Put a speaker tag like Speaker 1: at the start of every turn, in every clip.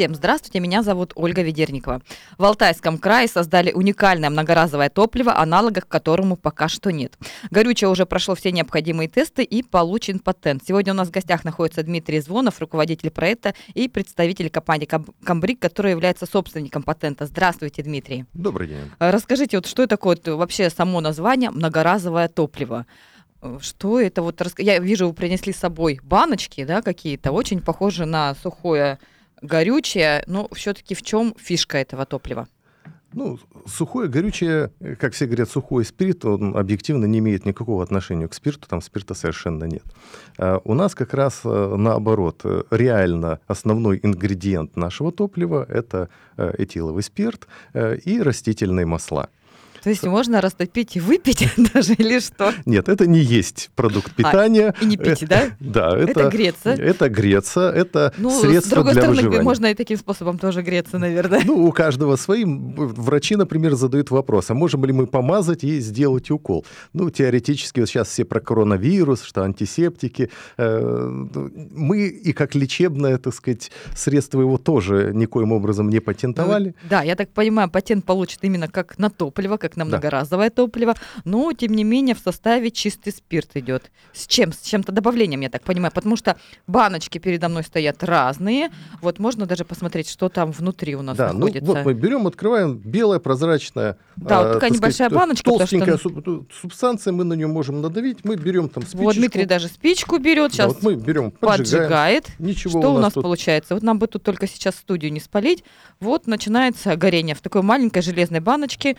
Speaker 1: Всем здравствуйте, меня зовут Ольга Ведерникова. В Алтайском крае создали уникальное многоразовое топливо, аналогов которому пока что нет. Горючее уже прошло все необходимые тесты и получен патент. Сегодня у нас в гостях находится Дмитрий Звонов, руководитель проекта и представитель компании Камбрик, который является собственником патента. Здравствуйте, Дмитрий.
Speaker 2: Добрый день.
Speaker 1: Расскажите, вот что такое вообще само название многоразовое топливо? Что это вот? Я вижу, вы принесли с собой баночки, да, какие-то, очень похожи на сухое горючее, но все-таки в чем фишка этого топлива?
Speaker 2: Ну, сухое горючее, как все говорят, сухой спирт, он объективно не имеет никакого отношения к спирту, там спирта совершенно нет. А у нас как раз э, наоборот, реально основной ингредиент нашего топлива – это э, этиловый спирт э, и растительные масла.
Speaker 1: То есть можно растопить и выпить даже или что?
Speaker 2: Нет, это не есть продукт а, питания.
Speaker 1: А, и не пить, да?
Speaker 2: Да.
Speaker 1: Это, это греться.
Speaker 2: Это греться, это ну, средство
Speaker 1: с другой
Speaker 2: для
Speaker 1: стороны,
Speaker 2: выживания.
Speaker 1: можно и таким способом тоже греться, наверное.
Speaker 2: Ну, у каждого свои. Врачи, например, задают вопрос, а можем ли мы помазать и сделать укол? Ну, теоретически, вот сейчас все про коронавирус, что антисептики. Э, мы и как лечебное, так сказать, средство его тоже никоим образом не патентовали.
Speaker 1: Ну, да, я так понимаю, патент получит именно как на топливо, как как на многоразовое да. топливо, но тем не менее в составе чистый спирт идет. С чем? С чем-то добавлением, я так понимаю, потому что баночки передо мной стоят разные. Вот можно даже посмотреть, что там внутри у нас да, находится.
Speaker 2: Ну, вот мы берем, открываем белая прозрачная,
Speaker 1: да, вот такая небольшая сказать, баночка,
Speaker 2: толстенькая что... субстанция, мы на нее можем надавить, мы берем там спичку.
Speaker 1: Вот Дмитрий даже спичку берет, сейчас да, вот мы берем, поджигает. Ничего что у нас, нас тут... получается? Вот нам бы тут только сейчас студию не спалить. Вот начинается горение в такой маленькой железной баночке.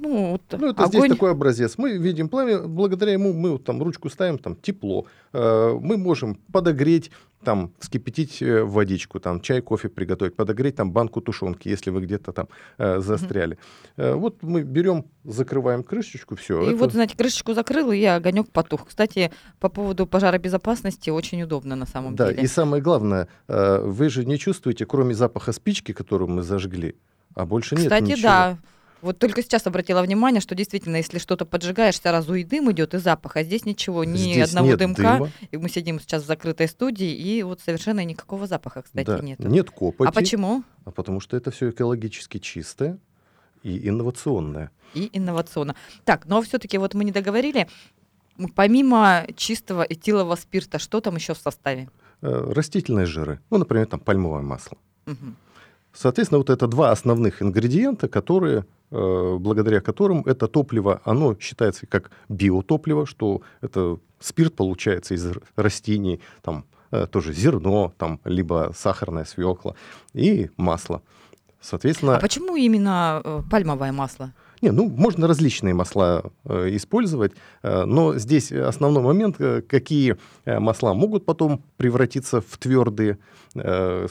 Speaker 2: Ну, вот ну это огонь... здесь такой образец. Мы видим пламя, благодаря ему мы вот там ручку ставим, там тепло. Э, мы можем подогреть, там вскипятить э, водичку, там чай, кофе приготовить, подогреть там банку тушенки, если вы где-то там э, застряли. Mm-hmm. Вот мы берем, закрываем крышечку, все.
Speaker 1: И это... вот, знаете, крышечку закрыл, и огонек потух. Кстати, по поводу пожаробезопасности очень удобно на самом
Speaker 2: да,
Speaker 1: деле.
Speaker 2: Да, и самое главное, вы же не чувствуете, кроме запаха спички, которую мы зажгли, а больше
Speaker 1: Кстати,
Speaker 2: нет ничего.
Speaker 1: Кстати, да. Вот только сейчас обратила внимание, что действительно, если что-то поджигаешь, сразу и дым идет, и запах, а здесь ничего, ни здесь одного дымка. Дыма. И мы сидим сейчас в закрытой студии, и вот совершенно никакого запаха, кстати,
Speaker 2: да.
Speaker 1: нет.
Speaker 2: Нет копоти.
Speaker 1: А почему?
Speaker 2: А потому что это все экологически чистое и инновационное.
Speaker 1: И инновационно. Так, но все-таки вот мы не договорили. Помимо чистого этилового спирта, что там еще в составе?
Speaker 2: Э, растительные жиры. Ну, например, там пальмовое масло. Угу. Соответственно, вот это два основных ингредиента, которые благодаря которым это топливо, оно считается как биотопливо, что это спирт получается из растений, там э, тоже зерно, там, либо сахарная свекла и масло. Соответственно...
Speaker 1: А почему именно э, пальмовое масло?
Speaker 2: Не, ну, можно различные масла э, использовать, э, но здесь основной момент, э, какие масла могут потом превратиться в твердые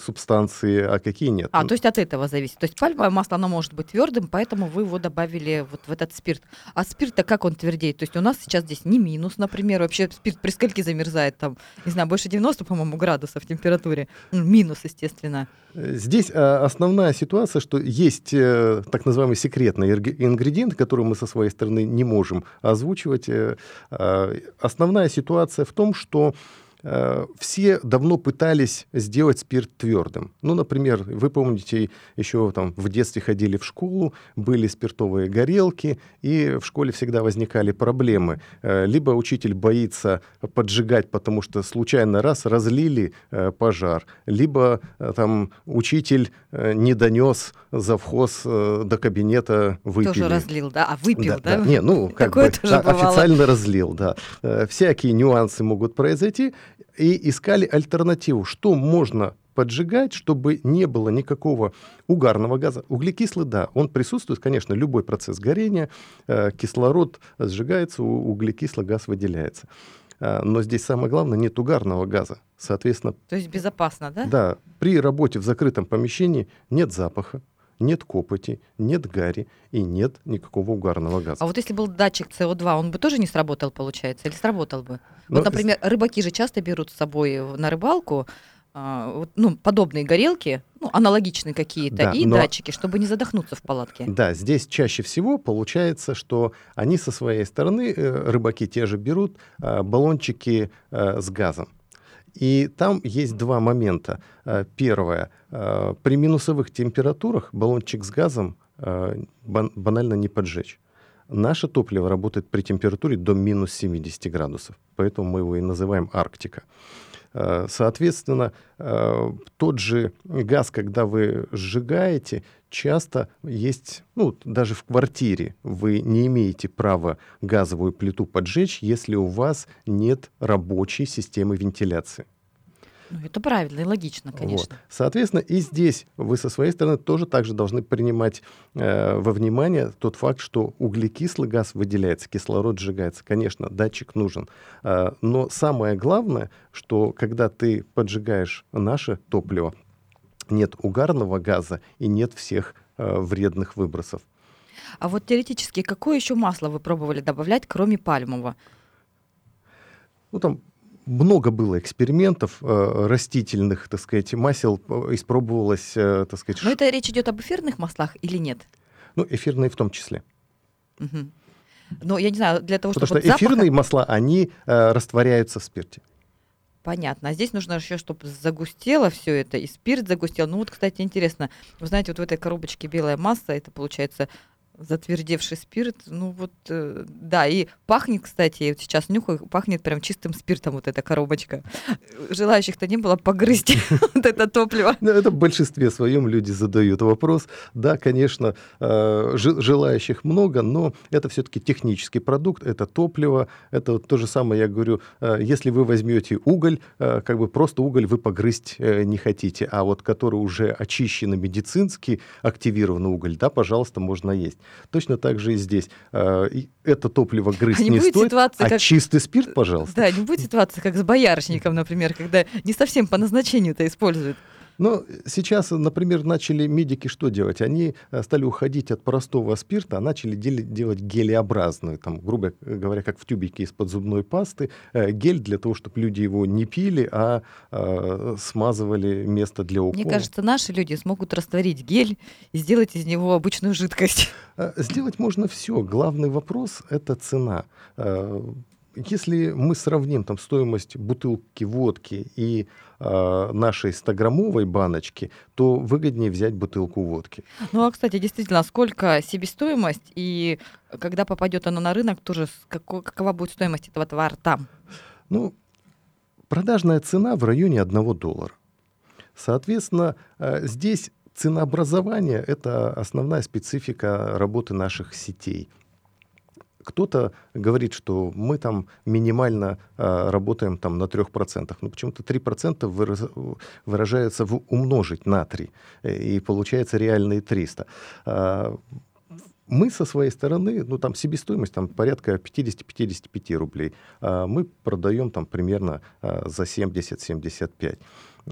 Speaker 2: субстанции, а какие нет.
Speaker 1: А, то есть от этого зависит. То есть пальмовое масло, оно может быть твердым, поэтому вы его добавили вот в этот спирт. А спирт-то как он твердеет? То есть у нас сейчас здесь не минус, например, вообще спирт при скольки замерзает? Там, не знаю, больше 90, по-моему, градусов в температуре. Минус, естественно.
Speaker 2: Здесь основная ситуация, что есть так называемый секретный ингредиент, который мы со своей стороны не можем озвучивать. Э, а, основная ситуация в том, что Э, все давно пытались сделать спирт твердым. Ну, например, вы помните, еще там в детстве ходили в школу, были спиртовые горелки, и в школе всегда возникали проблемы. Э, либо учитель боится поджигать, потому что случайно раз разлили э, пожар, либо там учитель не донес завхоз до кабинета выпили.
Speaker 1: Тоже разлил, да? А выпил, да? да?
Speaker 2: да. Не, ну, как Такое бы, тоже а, официально разлил, да. Всякие нюансы могут произойти, и искали альтернативу, что можно поджигать, чтобы не было никакого угарного газа. Углекислый, да, он присутствует, конечно, любой процесс горения, э, кислород сжигается, углекислый газ выделяется. Э, но здесь самое главное, нет угарного газа. Соответственно...
Speaker 1: То есть безопасно, да?
Speaker 2: Да. При работе в закрытом помещении нет запаха, нет копоти, нет гари и нет никакого угарного газа.
Speaker 1: А вот если был датчик СО2, он бы тоже не сработал, получается, или сработал бы? Но... Вот, ну, например, рыбаки же часто берут с собой на рыбалку а, ну, подобные горелки, ну, аналогичные какие-то, да, и но... датчики, чтобы не задохнуться в палатке.
Speaker 2: Да, здесь чаще всего получается, что они со своей стороны, э, рыбаки те же берут а, баллончики а, с газом. И там есть два момента. Э, первое. Э, при минусовых температурах баллончик с газом банально не поджечь. Наше топливо работает при температуре до минус 70 градусов, поэтому мы его и называем Арктика. Соответственно, тот же газ, когда вы сжигаете, часто есть, ну, даже в квартире вы не имеете права газовую плиту поджечь, если у вас нет рабочей системы вентиляции.
Speaker 1: Ну, это правильно и логично, конечно. Вот.
Speaker 2: Соответственно, и здесь вы со своей стороны тоже также должны принимать э, во внимание тот факт, что углекислый газ выделяется, кислород сжигается. Конечно, датчик нужен. Э, но самое главное, что когда ты поджигаешь наше топливо, нет угарного газа и нет всех э, вредных выбросов.
Speaker 1: А вот теоретически, какое еще масло вы пробовали добавлять, кроме пальмового?
Speaker 2: Ну, там много было экспериментов э, растительных, так сказать, масел э, испробовалось, э, так сказать.
Speaker 1: Но это речь идет об эфирных маслах или нет?
Speaker 2: Ну, эфирные в том числе.
Speaker 1: Угу. Но я не знаю, для того,
Speaker 2: Потому чтобы... Потому что эфирные запаха... масла, они э, растворяются в спирте.
Speaker 1: Понятно. А здесь нужно еще, чтобы загустело все это, и спирт загустел. Ну вот, кстати, интересно. Вы знаете, вот в этой коробочке белая масса, это получается затвердевший спирт. Ну вот, э, да, и пахнет, кстати, вот сейчас нюхаю, пахнет прям чистым спиртом вот эта коробочка. Желающих-то не было погрызть вот это топливо.
Speaker 2: Ну, это в большинстве своем люди задают вопрос. Да, конечно, э, желающих много, но это все-таки технический продукт, это топливо, это то же самое, я говорю, э, если вы возьмете уголь, э, как бы просто уголь вы погрызть не хотите, а вот который уже очищенный медицинский, активированный уголь, да, пожалуйста, можно есть. Точно так же и здесь. А, это топливо грызть а не, не стоит, а как... чистый спирт, пожалуйста.
Speaker 1: Да, не будет ситуации, как с боярышником, например, когда не совсем по назначению это используют.
Speaker 2: Но сейчас, например, начали медики что делать? Они э, стали уходить от простого спирта, а начали делать гелеобразную, там, грубо говоря, как в тюбике из-под зубной пасты, э, гель для того, чтобы люди его не пили, а э, смазывали место для укола.
Speaker 1: Мне кажется, наши люди смогут растворить гель и сделать из него обычную жидкость.
Speaker 2: Сделать можно все. Главный вопрос — это цена если мы сравним там стоимость бутылки водки и нашей 100-граммовой баночки, то выгоднее взять бутылку водки.
Speaker 1: Ну, а, кстати, действительно, сколько себестоимость и когда попадет оно на рынок, тоже какой, какова будет стоимость этого товара там?
Speaker 2: Ну, продажная цена в районе 1 доллара. Соответственно, э, здесь ценообразование – это основная специфика работы наших сетей. Кто-то говорит, что мы там минимально э, работаем там на 3%, но почему-то 3% выраз, выражается в умножить на 3, э, и получается реальные 300. Э, мы со своей стороны, ну там себестоимость там порядка 50-55 рублей, а мы продаем там примерно а, за 70-75.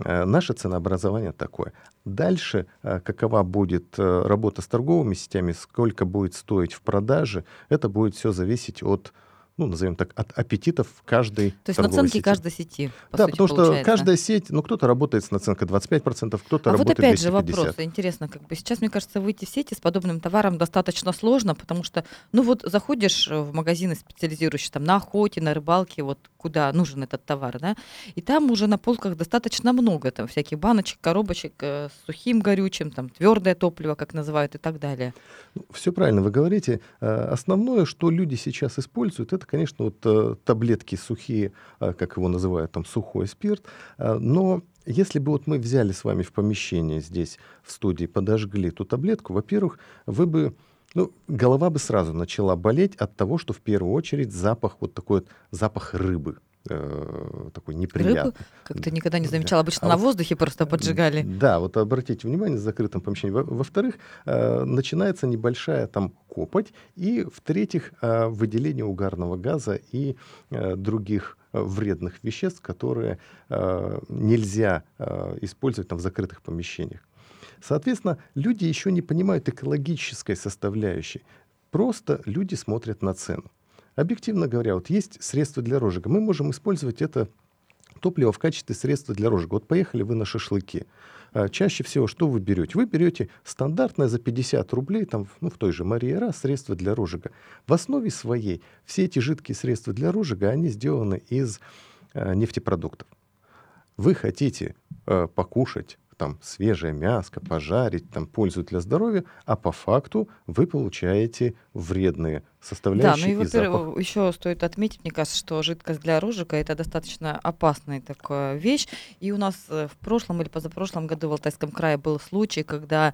Speaker 2: Э, наше ценообразование такое. Дальше, э, какова будет э, работа с торговыми сетями, сколько будет стоить в продаже, это будет все зависеть от ну, назовем так, от аппетитов каждой
Speaker 1: То есть наценки сети. каждой сети,
Speaker 2: по Да, сути, потому получается. что каждая сеть, ну, кто-то работает с наценкой 25%, кто-то а работает
Speaker 1: вот опять
Speaker 2: 250.
Speaker 1: же вопрос, интересно, как бы сейчас, мне кажется, выйти в сети с подобным товаром достаточно сложно, потому что, ну, вот заходишь в магазины, специализирующие там на охоте, на рыбалке, вот куда нужен этот товар, да, и там уже на полках достаточно много там всяких баночек, коробочек э, с сухим горючим, там твердое топливо, как называют, и так далее.
Speaker 2: Ну, Все правильно вы говорите. Э, основное, что люди сейчас используют, это это, конечно, вот э, таблетки сухие, э, как его называют, там, сухой спирт. Э, но если бы вот мы взяли с вами в помещении здесь, в студии, подожгли эту таблетку, во-первых, вы бы ну, голова бы сразу начала болеть от того, что в первую очередь запах, вот такой вот запах рыбы э, такой неприятный. Рыбу
Speaker 1: как-то никогда не замечала. Обычно а на вот, воздухе просто поджигали.
Speaker 2: Да, вот обратите внимание, в закрытом помещении. Во-вторых, э, начинается небольшая там копоть. И, в-третьих, э, выделение угарного газа и э, других э, вредных веществ, которые э, нельзя э, использовать там, в закрытых помещениях. Соответственно, люди еще не понимают экологической составляющей. Просто люди смотрят на цену. Объективно говоря, вот есть средства для розжига. Мы можем использовать это топливо в качестве средства для розжига. Вот поехали вы на шашлыки. А, чаще всего что вы берете? Вы берете стандартное за 50 рублей, там, ну, в той же Мария средство для розжига. В основе своей все эти жидкие средства для розжига, они сделаны из э, нефтепродуктов. вы хотите э, покушать там свежее мяско, пожарить, там пользу для здоровья, а по факту вы получаете вредные составляющие.
Speaker 1: Да, ну и, во-первых, еще стоит отметить, мне кажется, что жидкость для розжига это достаточно опасная такая вещь. И у нас э, в прошлом или позапрошлом году в Алтайском крае был случай, когда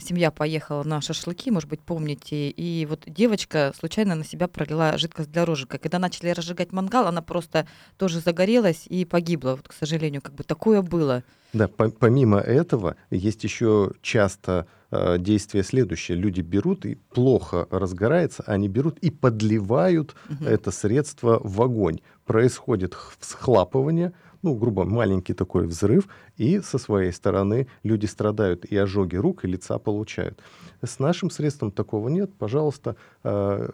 Speaker 1: семья поехала на шашлыки, может быть, помните, и вот девочка случайно на себя пролила жидкость для розжига. Когда начали разжигать мангал, она просто тоже загорелась и погибла. Вот, к сожалению, как бы такое было.
Speaker 2: Да, по помимо этого есть еще часто э, действие следующее. Люди берут и плохо разгорается, они берут и подливают угу. это средство в огонь. Происходит всхлапывание, ну, грубо, маленький такой взрыв, и со своей стороны люди страдают и ожоги рук, и лица получают. С нашим средством такого нет. Пожалуйста, э,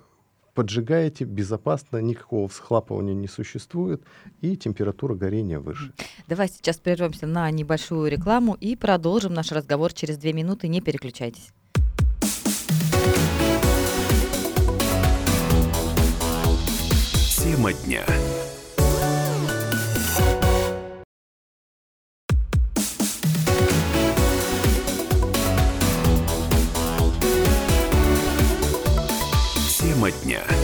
Speaker 2: поджигаете безопасно, никакого всхлапывания не существует, и температура горения выше.
Speaker 1: Давай сейчас прервемся на небольшую рекламу и продолжим наш разговор через две минуты. Не переключайтесь.
Speaker 3: Тема дня. Дня.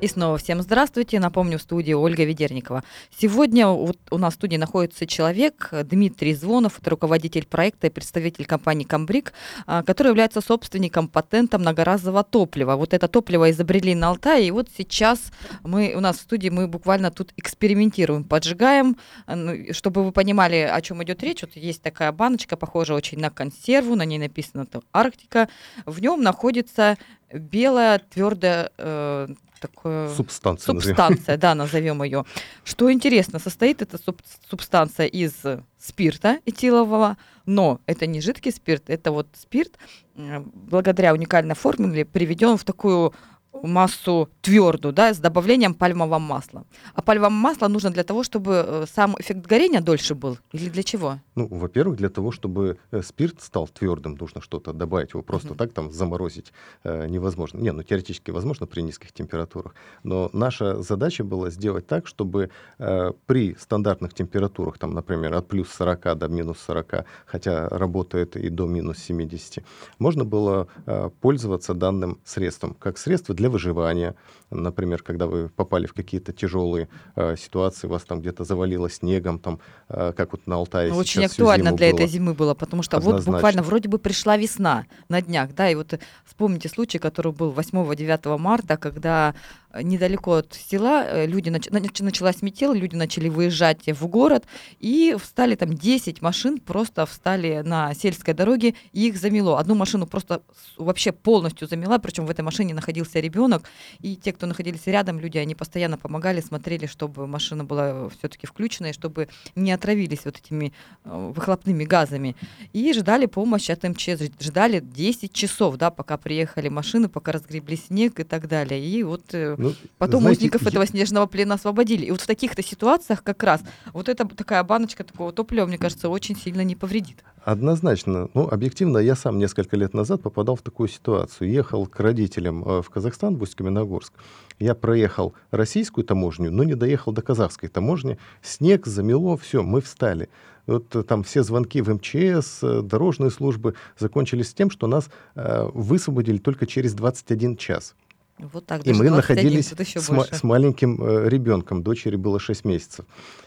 Speaker 1: И снова всем здравствуйте. Напомню, в студии Ольга Ведерникова. Сегодня вот у нас в студии находится человек, Дмитрий Звонов, это руководитель проекта и представитель компании «Камбрик», а, который является собственником патента многоразового топлива. Вот это топливо изобрели на Алтае, и вот сейчас мы, у нас в студии мы буквально тут экспериментируем, поджигаем. А, ну, чтобы вы понимали, о чем идет речь, вот есть такая баночка, похожая очень на консерву, на ней написано «Арктика». В нем находится белая твердая э, такое...
Speaker 2: Субстанция.
Speaker 1: Субстанция, да, назовем ее. Что интересно, состоит эта суб субстанция из спирта этилового, но это не жидкий спирт, это вот спирт, благодаря уникальной формуле, приведен в такую массу твердую, да, с добавлением пальмового масла. А пальмовое масло нужно для того, чтобы э, сам эффект горения дольше был? Или для чего?
Speaker 2: Ну, во-первых, для того, чтобы э, спирт стал твердым, нужно что-то добавить. Его просто uh-huh. так там заморозить э, невозможно. Не, ну теоретически возможно при низких температурах. Но наша задача была сделать так, чтобы э, при стандартных температурах, там, например, от плюс 40 до минус 40, хотя работает и до минус 70, можно было э, пользоваться данным средством как средство для выживания. Например, когда вы попали в какие-то тяжелые э, ситуации, вас там где-то завалило снегом, там, э, как вот на Алтае
Speaker 1: ну, Очень актуально для было. этой зимы было, потому что Однозначно. вот буквально вроде бы пришла весна на днях, да, и вот вспомните случай, который был 8-9 марта, когда недалеко от села э, люди нач... началась метел, люди начали выезжать в город, и встали там 10 машин, просто встали на сельской дороге, и их замело. Одну машину просто вообще полностью замела, причем в этой машине находился ребенок, и те, кто находились рядом, люди, они постоянно помогали, смотрели, чтобы машина была все-таки включена, и чтобы не отравились вот этими э, выхлопными газами. И ждали помощи от МЧС, ждали 10 часов, да, пока приехали машины, пока разгребли снег и так далее. И вот э, ну, Потом знаете, узников этого снежного плена освободили. И вот в таких-то ситуациях как раз вот эта такая баночка такого топлива, мне кажется, очень сильно не повредит.
Speaker 2: Однозначно. Ну, объективно, я сам несколько лет назад попадал в такую ситуацию. Ехал к родителям э, в Казахстан, в Усть-Каменогорск. Я проехал российскую таможню, но не доехал до казахской таможни. Снег замело, все, мы встали. Вот э, там все звонки в МЧС, э, дорожные службы закончились тем, что нас э, высвободили только через 21 час.
Speaker 1: Вот так,
Speaker 2: и мы находились с, с маленьким э, ребенком, дочери было 6 месяцев.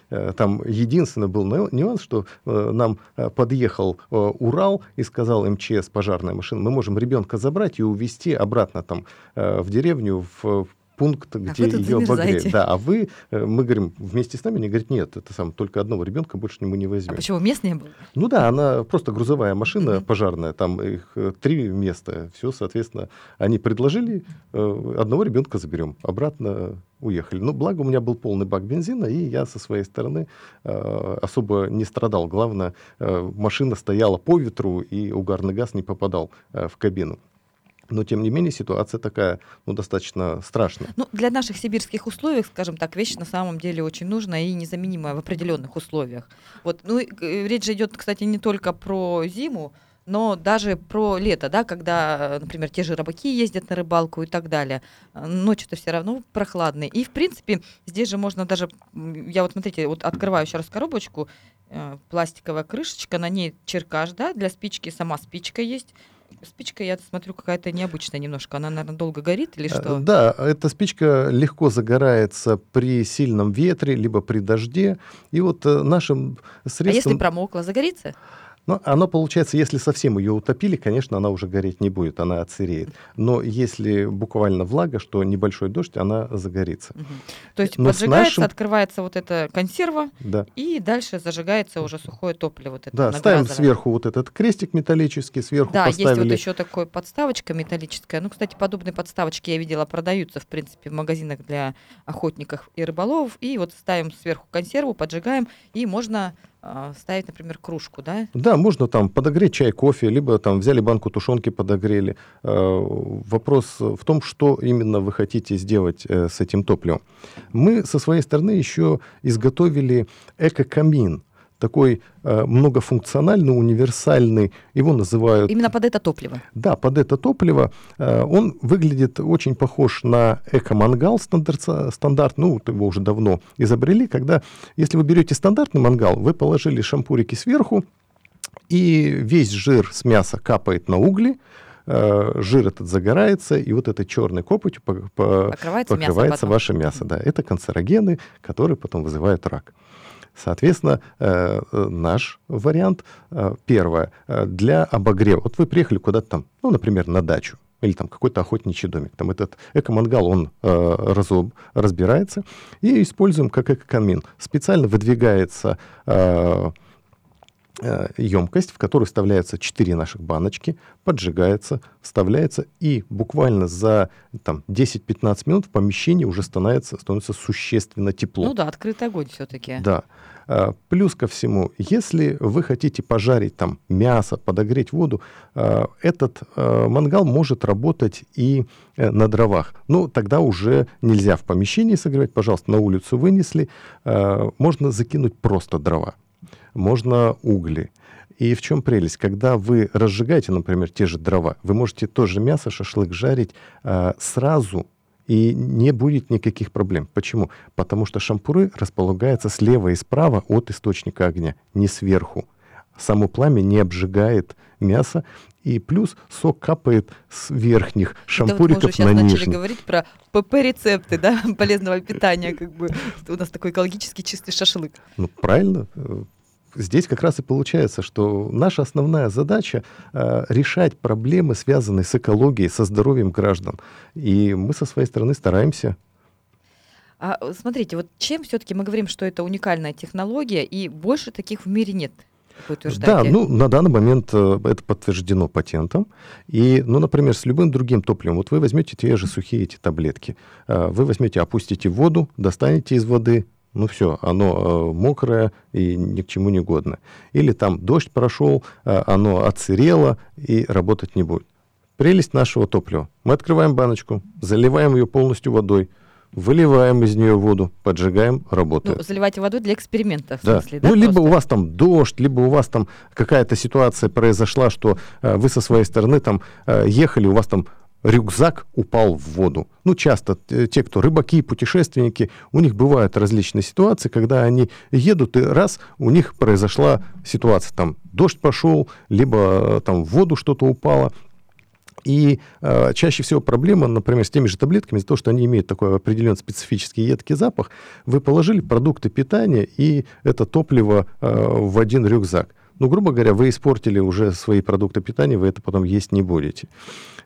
Speaker 2: Э, там единственный был нюанс, что э, нам э, подъехал э, Урал и сказал МЧС, пожарная машина, мы можем ребенка забрать и увезти обратно там э, в деревню, в пункт, где а ее обогреют. Да, а вы, э, мы говорим, вместе с нами, они говорят, нет, это сам только одного ребенка больше мы не возьмем. А
Speaker 1: почему мест не было?
Speaker 2: Ну да, она просто грузовая машина mm-hmm. пожарная, там их э, три места, все, соответственно, они предложили, э, одного ребенка заберем, обратно уехали. Но благо у меня был полный бак бензина, и я со своей стороны э, особо не страдал. Главное, э, машина стояла по ветру, и угарный газ не попадал э, в кабину. Но, тем не менее, ситуация такая, ну, достаточно страшная.
Speaker 1: Ну, для наших сибирских условий, скажем так, вещь на самом деле очень нужная и незаменимая в определенных условиях. Вот, ну, речь же идет, кстати, не только про зиму, Но даже про лето, да, когда, например, те же рыбаки ездят на рыбалку и так далее, э, ночью-то все равно прохладные. И, в принципе, здесь же можно даже, я вот, смотрите, вот открываю раз коробочку, э, пластиковая крышечка, на ней черкаш, да, для спички, сама спичка есть, спичка, я смотрю, какая-то необычная немножко. Она, наверное, долго горит или что?
Speaker 2: Да, эта спичка легко загорается при сильном ветре, либо при дожде. И вот нашим средством... А
Speaker 1: если промокла, загорится?
Speaker 2: Но оно получается, если совсем ее утопили, конечно, она уже гореть не будет, она отсыреет. Но если буквально влага, что небольшой дождь, она загорится. Угу.
Speaker 1: То есть Но поджигается, нашим... открывается вот эта консерва, да. и дальше зажигается уже сухое топливо. Вот это
Speaker 2: да, ставим сверху вот этот крестик металлический, сверху
Speaker 1: да,
Speaker 2: поставили...
Speaker 1: есть вот еще такой подставочка металлическая. Ну, кстати, подобные подставочки я видела, продаются, в принципе, в магазинах для охотников и рыболовов. И вот ставим сверху консерву, поджигаем, и можно ставить, например, кружку, да?
Speaker 2: Да, можно там подогреть чай, кофе, либо там взяли банку тушенки, подогрели. А, вопрос в том, что именно вы хотите сделать э, с этим топливом. Мы со своей стороны еще изготовили эко-камин такой э, многофункциональный, универсальный, его называют...
Speaker 1: Именно под это топливо?
Speaker 2: Да, под это топливо. Э, он выглядит очень похож на эко-мангал стандарт, стандарт, ну, его уже давно изобрели, когда, если вы берете стандартный мангал, вы положили шампурики сверху, и весь жир с мяса капает на угли, э, жир этот загорается, и вот этой черной копотью по, по, покрывается, покрывается мясо ваше мясо. Да, это канцерогены, которые потом вызывают рак. Соответственно, э, э, наш вариант, э, первое, для обогрева. Вот вы приехали куда-то там, ну, например, на дачу, или там какой-то охотничий домик. Там этот эко-мангал, он э, разбирается, и используем как эко-камин. Специально выдвигается э, э, емкость, в которую вставляются 4 наших баночки, поджигается, вставляется, и буквально за там, 10-15 минут в помещении уже становится, становится существенно тепло.
Speaker 1: Ну да, открытый огонь все-таки.
Speaker 2: Да. А, плюс ко всему, если вы хотите пожарить там мясо, подогреть воду, а, этот а, мангал может работать и э, на дровах. Ну, тогда уже нельзя в помещении согревать, пожалуйста, на улицу вынесли. Можно закинуть просто дрова, можно угли. И в чем прелесть? Когда вы разжигаете, например, те же дрова, вы можете тоже мясо, шашлык жарить сразу и не будет никаких проблем. Почему? Потому что шампуры располагаются слева и справа от источника огня, не сверху. Само пламя не обжигает мясо, и плюс сок капает с верхних шампуриков
Speaker 1: Это вот
Speaker 2: мы
Speaker 1: уже
Speaker 2: сейчас
Speaker 1: начали говорить про ПП-рецепты да, полезного питания, как бы у нас такой экологически чистый шашлык.
Speaker 2: Ну, правильно здесь как раз и получается, что наша основная задача э, решать проблемы, связанные с экологией, со здоровьем граждан. И мы со своей стороны стараемся.
Speaker 1: А смотрите, вот чем все-таки мы говорим, что это уникальная технология, и больше таких в мире нет?
Speaker 2: Да, ну на данный момент э, это подтверждено патентом. И, ну, например, с любым другим топливом, вот вы возьмете те же сухие эти таблетки, э, вы возьмете, опустите в воду, достанете из воды, ну все, оно э, мокрое и ни к чему не годно. Или там дождь прошел, э, оно отсырело и работать не будет. Прелесть нашего топлива. Мы открываем баночку, заливаем ее полностью водой, выливаем из нее воду, поджигаем, работает.
Speaker 1: Ну, заливайте водой для эксперимента, в
Speaker 2: да.
Speaker 1: смысле, да?
Speaker 2: Ну, либо у вас там дождь, либо у вас там какая-то ситуация произошла, что э, вы со своей стороны там э, ехали, у вас там рюкзак упал в воду. Ну, часто те, кто рыбаки, путешественники, у них бывают различные ситуации, когда они едут, и раз у них произошла ситуация, там дождь пошел, либо э, там в воду что-то упало, и э, чаще всего проблема, например, с теми же таблетками, из-за того, что они имеют такой определенный специфический едкий запах, вы положили продукты питания и это топливо э, в один рюкзак. Ну, грубо говоря, вы испортили уже свои продукты питания, вы это потом есть не будете.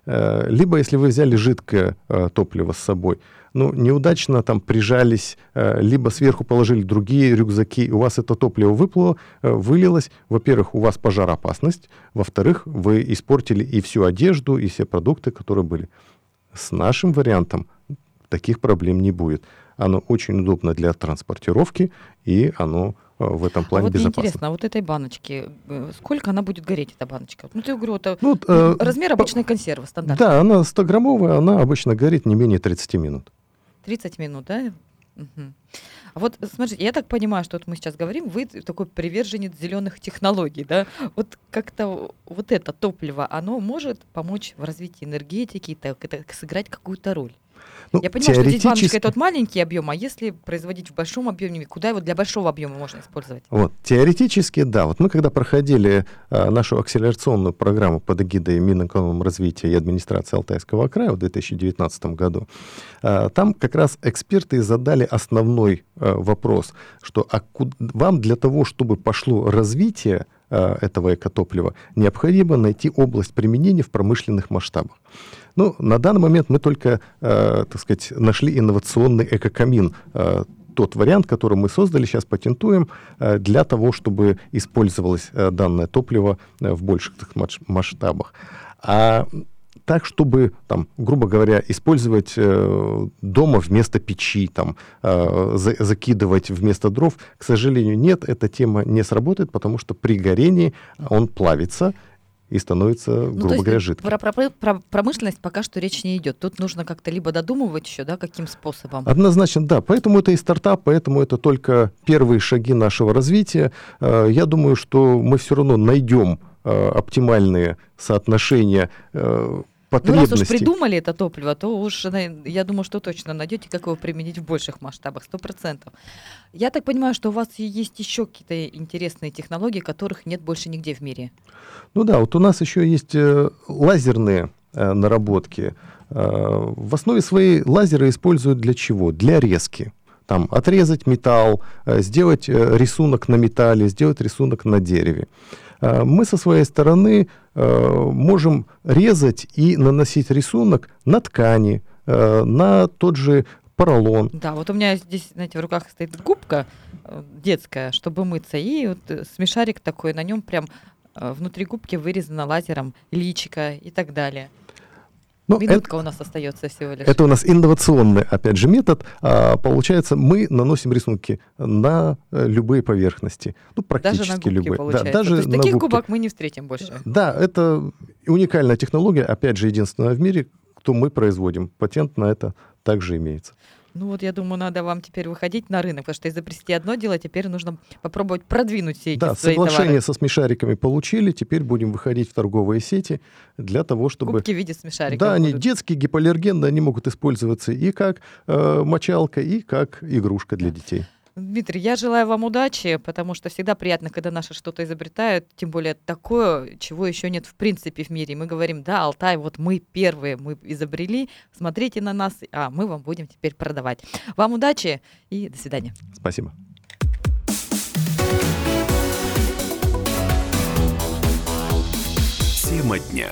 Speaker 2: Э, либо, если вы взяли жидкое э, топливо с собой, ну, неудачно там прижались, э, либо сверху положили другие рюкзаки, у вас это топливо выплыло, вылилось. Во-первых, у вас пожароопасность. Во-вторых, вы испортили и всю одежду, и все продукты, которые были. С нашим вариантом таких проблем не будет. Оно очень удобно для транспортировки, и оно Э, в этом плане
Speaker 1: а вот
Speaker 2: безопасно.
Speaker 1: интересно, а вот этой баночки, э, сколько она будет гореть, эта баночка? Ну, ты говорю, это ну, э, размер обычной консервы, стандартный.
Speaker 2: Да, она 100-граммовая, она обычно горит не менее 30 минут.
Speaker 1: 30 минут, да? Угу. А вот смотрите, я так понимаю, что вот мы сейчас говорим, вы такой приверженец зеленых технологий, да? Вот как-то вот это топливо, оно может помочь в развитии энергетики, так, это сыграть какую-то роль? Ну, Я понимаю, что здесь баночка это вот маленький объем, а если производить в большом объеме, куда его для большого объема можно использовать?
Speaker 2: Вот, теоретически, да. Вот мы когда проходили а, нашу акселерационную программу под эгидой Минэкономразвития и администрации Алтайского края в 2019 году, а, там как раз эксперты задали основной а, вопрос, что а куда, вам для того, чтобы пошло развитие а, этого экотоплива, необходимо найти область применения в промышленных масштабах. Ну, на данный момент мы только, э, так сказать, нашли инновационный экокамин, э, тот вариант, который мы создали, сейчас патентуем, э, для того, чтобы использовалось э, данное топливо э, в больших масштабах. А так, чтобы, там, грубо говоря, использовать э, дома вместо печи, там, э, за, закидывать вместо дров, к сожалению, нет, эта тема не сработает, потому что при горении он плавится, и становится, ну, грубо говоря, жидким.
Speaker 1: Про, про, про промышленность пока что речь не идет. Тут нужно как-то либо додумывать еще, да, каким способом.
Speaker 2: Однозначно, да. Поэтому это и стартап, поэтому это только первые шаги нашего развития. Э, я думаю, что мы все равно найдем э, оптимальные соотношения э, потребности.
Speaker 1: Ну, раз уж придумали это топливо, то уж, я думаю, что точно найдете, как его применить в больших масштабах, сто процентов. Я так понимаю, что у вас есть еще какие-то интересные технологии, которых нет больше нигде в мире.
Speaker 2: Ну да, вот у нас еще есть э, лазерные э, наработки. Э, в основе своей лазеры используют для чего? Для резки там, отрезать металл, сделать рисунок на металле, сделать рисунок на дереве. Мы со своей стороны можем резать и наносить рисунок на ткани, на тот же поролон.
Speaker 1: Да, вот у меня здесь, знаете, в руках стоит губка детская, чтобы мыться, и вот смешарик такой, на нем прям Э, внутри губки вырезано лазером личика и так далее. Ну, Минутка это, у нас остается всего лишь.
Speaker 2: Это у нас инновационный, опять же, метод. А, получается, мы наносим рисунки на э, любые поверхности. Ну, практически даже на губки, любые.
Speaker 1: Получается. Да, даже То есть на таких губки. губок мы не встретим больше.
Speaker 2: Да, это уникальная технология, опять же, единственная в мире, кто мы производим. Патент на это также имеется.
Speaker 1: Ну вот я думаю, надо вам теперь выходить на рынок, потому что изобрести одно дело, теперь нужно попробовать продвинуть все эти
Speaker 2: да,
Speaker 1: свои
Speaker 2: соглашение
Speaker 1: товары.
Speaker 2: со смешариками получили, теперь будем выходить в торговые сети для того, чтобы...
Speaker 1: Губки в виде смешариков
Speaker 2: Да, будут. они детские, гипоаллергенные, они могут использоваться и как э, мочалка, и как игрушка для детей.
Speaker 1: Дмитрий, я желаю вам удачи, потому что всегда приятно, когда наши что-то изобретают, тем более такое, чего еще нет в принципе в мире. Мы говорим, да, Алтай, вот мы первые, мы изобрели, смотрите на нас, а мы вам будем теперь продавать. Вам удачи и до свидания.
Speaker 2: Спасибо.
Speaker 3: Тема дня.